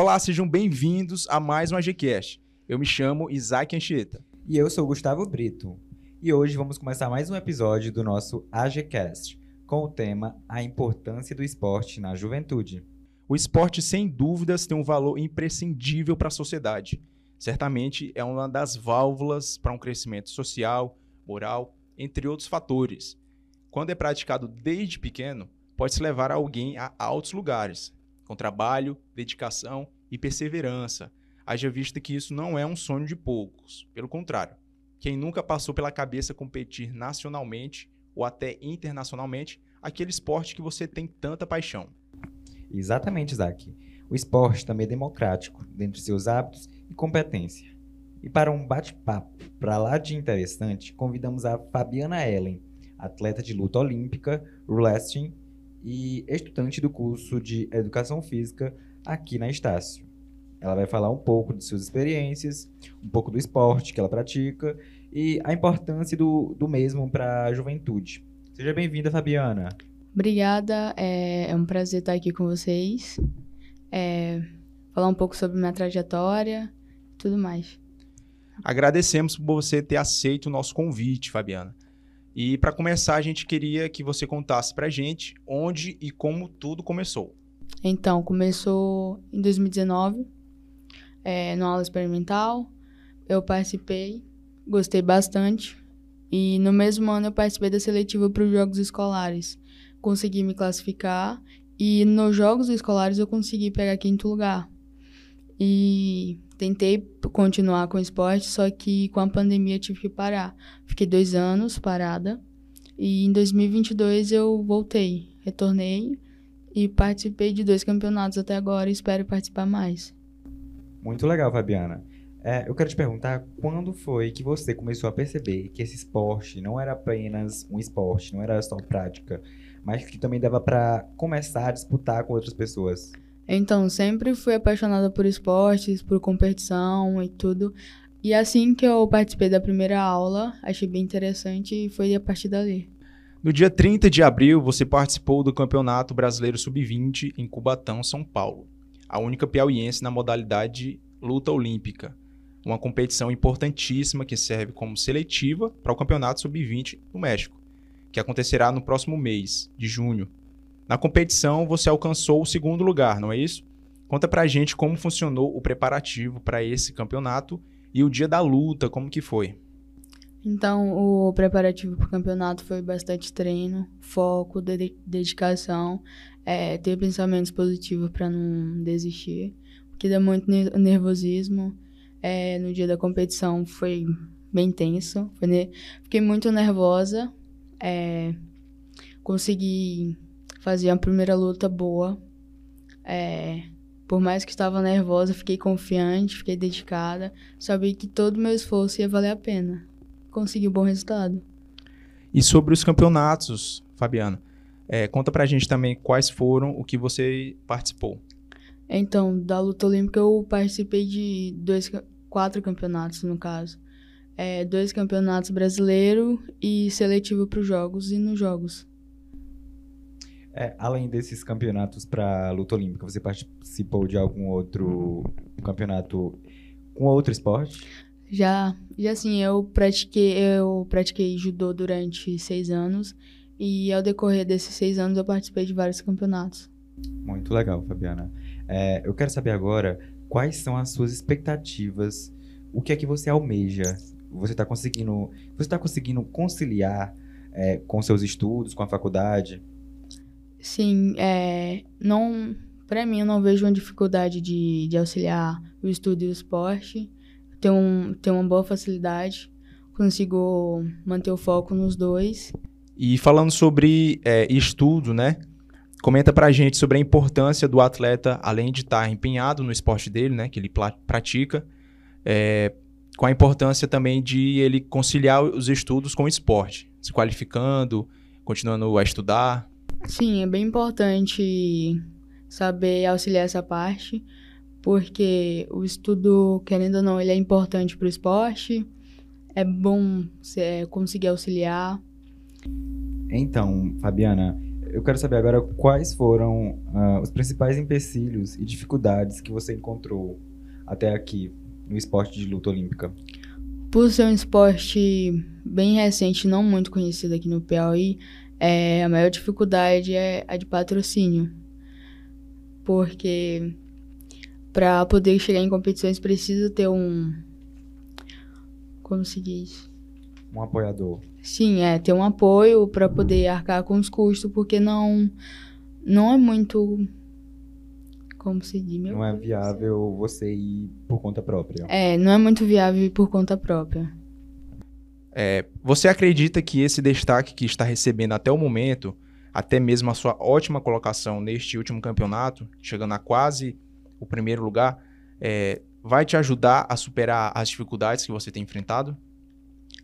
Olá, sejam bem-vindos a mais um AGCast. Eu me chamo Isaac Anchieta. E eu sou Gustavo Brito. E hoje vamos começar mais um episódio do nosso AGCast, com o tema A Importância do Esporte na Juventude. O esporte, sem dúvidas, tem um valor imprescindível para a sociedade. Certamente é uma das válvulas para um crescimento social, moral, entre outros fatores. Quando é praticado desde pequeno, pode se levar alguém a altos lugares, com trabalho, dedicação e perseverança. Haja vista que isso não é um sonho de poucos. Pelo contrário, quem nunca passou pela cabeça competir nacionalmente ou até internacionalmente aquele esporte que você tem tanta paixão. Exatamente, Isaac. O esporte também é democrático, dentre seus hábitos e competência. E para um bate-papo para lá de interessante, convidamos a Fabiana Ellen, atleta de luta olímpica, wrestling e estudante do curso de Educação Física aqui na Estácio. Ela vai falar um pouco de suas experiências, um pouco do esporte que ela pratica e a importância do, do mesmo para a juventude. Seja bem-vinda, Fabiana. Obrigada, é, é, um prazer estar aqui com vocês. É, falar um pouco sobre minha trajetória e tudo mais. Agradecemos por você ter aceito o nosso convite, Fabiana. E para começar, a gente queria que você contasse para gente onde e como tudo começou. Então, começou em 2019, é, no aula experimental. Eu participei, gostei bastante. E no mesmo ano eu participei da seletiva para os Jogos Escolares consegui me classificar e nos jogos escolares eu consegui pegar quinto lugar. E tentei continuar com o esporte, só que com a pandemia tive que parar. Fiquei dois anos parada e em 2022 eu voltei, retornei e participei de dois campeonatos até agora e espero participar mais. Muito legal, Fabiana. É, eu quero te perguntar quando foi que você começou a perceber que esse esporte não era apenas um esporte, não era só prática, mas que também dava para começar a disputar com outras pessoas? Então, sempre fui apaixonada por esportes, por competição e tudo. E assim que eu participei da primeira aula, achei bem interessante e foi a partir dali. No dia 30 de abril, você participou do Campeonato Brasileiro Sub-20 em Cubatão, São Paulo, a única piauiense na modalidade luta olímpica, uma competição importantíssima que serve como seletiva para o Campeonato Sub-20 no México que acontecerá no próximo mês, de junho. Na competição, você alcançou o segundo lugar, não é isso? Conta pra gente como funcionou o preparativo para esse campeonato e o dia da luta, como que foi? Então, o preparativo para o campeonato foi bastante treino, foco, de dedicação, é, ter pensamentos positivos para não desistir, porque dá muito nervosismo. É, no dia da competição foi bem tenso, foi fiquei muito nervosa, é, consegui fazer a primeira luta boa. É, por mais que estava nervosa, fiquei confiante, fiquei dedicada. Sabia que todo o meu esforço ia valer a pena. Consegui um bom resultado. E sobre os campeonatos, Fabiana, é, conta pra gente também quais foram o que você participou. Então, da luta olímpica eu participei de dois, quatro campeonatos, no caso é, dois campeonatos brasileiro e seletivo para os jogos e nos jogos. É, além desses campeonatos para luta olímpica, você participou de algum outro campeonato com outro esporte? Já, já sim, eu pratiquei, eu pratiquei judô durante seis anos e ao decorrer desses seis anos eu participei de vários campeonatos. Muito legal, Fabiana. É, eu quero saber agora quais são as suas expectativas, o que é que você almeja você está conseguindo, você está conseguindo conciliar é, com seus estudos, com a faculdade? Sim, é, não, para mim eu não vejo uma dificuldade de, de auxiliar o estudo e o esporte. Tenho, um, tenho uma boa facilidade, consigo manter o foco nos dois. E falando sobre é, estudo, né? Comenta pra gente sobre a importância do atleta, além de estar empenhado no esporte dele, né? Que ele pratica, é, com a importância também de ele conciliar os estudos com o esporte, se qualificando, continuando a estudar. Sim, é bem importante saber auxiliar essa parte, porque o estudo, querendo ou não, ele é importante para o esporte, é bom conseguir auxiliar. Então, Fabiana, Eu quero saber agora quais foram uh, os principais empecilhos e dificuldades que você encontrou até aqui no esporte de luta olímpica. Por ser um esporte bem recente, não muito conhecido aqui no Piauí, é, a maior dificuldade é a de patrocínio. Porque para poder chegar em competições precisa ter um. Como se diz? Um apoiador. Sim, é, ter um apoio para poder arcar com os custos, porque não, não é muito. Como se diz? Meu não é viável você ir por conta própria. É, não é muito viável ir por conta própria. É, você acredita que esse destaque que está recebendo até o momento, até mesmo a sua ótima colocação neste último campeonato, chegando a quase o primeiro lugar, é, vai te ajudar a superar as dificuldades que você tem enfrentado?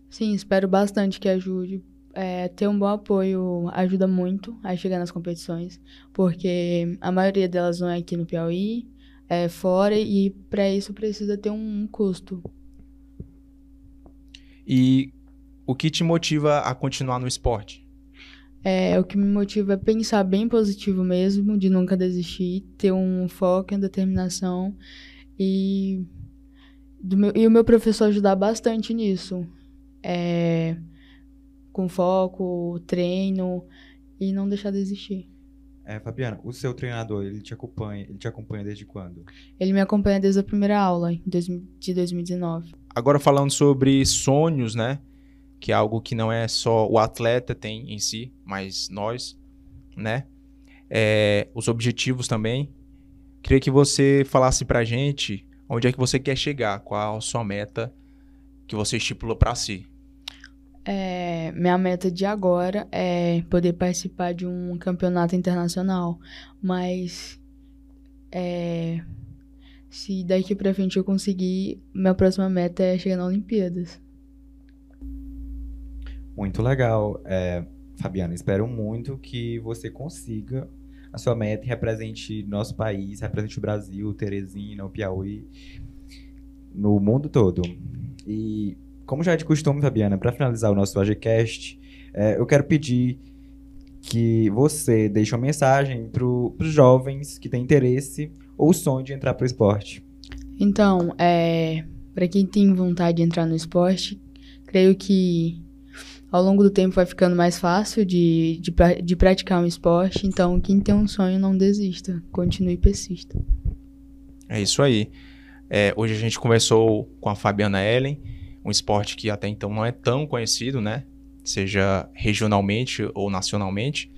Sim, espero bastante que ajude. É, ter um bom apoio ajuda muito a chegar nas competições, porque a maioria delas não é aqui no Piauí, é fora, e para isso precisa ter um custo. E o que te motiva a continuar no esporte? É, o que me motiva é pensar bem positivo mesmo, de nunca desistir, ter um foco, uma determinação e, meu, e o meu professor ajudar bastante nisso é, com foco, treino e não deixar de existir. É, Fabiana, o seu treinador, ele te acompanha, ele te acompanha desde quando? Ele me acompanha desde a primeira aula, de 2019. Agora falando sobre sonhos, né? Que é algo que não é só o atleta tem em si, mas nós, né? É, os objetivos também. Queria que você falasse pra gente onde é que você quer chegar, qual a sua meta que você estipulou para si. É, minha meta de agora é poder participar de um campeonato internacional, mas é, se daqui para frente eu conseguir, minha próxima meta é chegar nas Olimpíadas. Muito legal, é, Fabiana. Espero muito que você consiga a sua meta e represente nosso país, represente o Brasil, Teresina, o Piauí, no mundo todo. E como já é de costume, Fabiana, para finalizar o nosso AGCast, é, eu quero pedir que você deixe uma mensagem para os jovens que têm interesse ou sonho de entrar para o esporte. Então, é, para quem tem vontade de entrar no esporte, creio que ao longo do tempo vai ficando mais fácil de, de, de praticar um esporte. Então, quem tem um sonho, não desista, continue e persista. É isso aí. É, hoje a gente conversou com a Fabiana Ellen um esporte que até então não é tão conhecido, né? Seja regionalmente ou nacionalmente,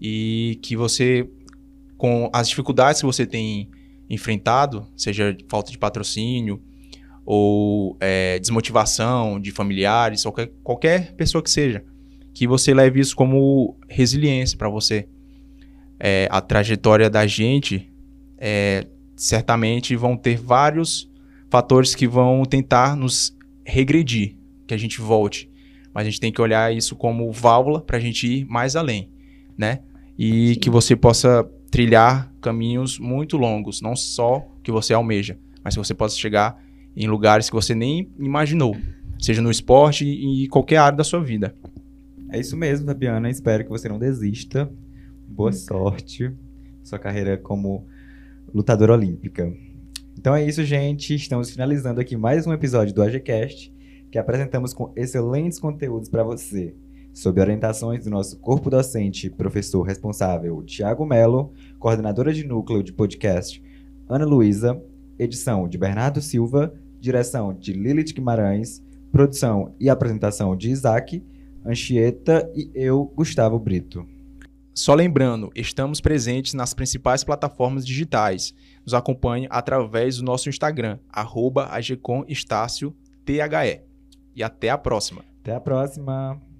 e que você, com as dificuldades que você tem enfrentado, seja falta de patrocínio ou é, desmotivação de familiares, qualquer, qualquer pessoa que seja, que você leve isso como resiliência para você. É, a trajetória da gente, é, certamente vão ter vários fatores que vão tentar nos regredir, que a gente volte. Mas a gente tem que olhar isso como válvula para a gente ir mais além, né? E Sim. que você possa trilhar caminhos muito longos, não só que você almeja, mas que você possa chegar em lugares que você nem imaginou, seja no esporte e em qualquer área da sua vida. É isso mesmo, Fabiana. Espero que você não desista. Boa sorte sua carreira como lutadora olímpica. Então é isso, gente. Estamos finalizando aqui mais um episódio do AGCast, que apresentamos com excelentes conteúdos para você, sob orientações do nosso corpo docente, professor responsável Tiago Melo, coordenadora de núcleo de podcast Ana Luísa, edição de Bernardo Silva, direção de Lilith Guimarães, produção e apresentação de Isaac, Anchieta e eu, Gustavo Brito. Só lembrando, estamos presentes nas principais plataformas digitais. Nos acompanhe através do nosso Instagram, arroba E até a próxima. Até a próxima.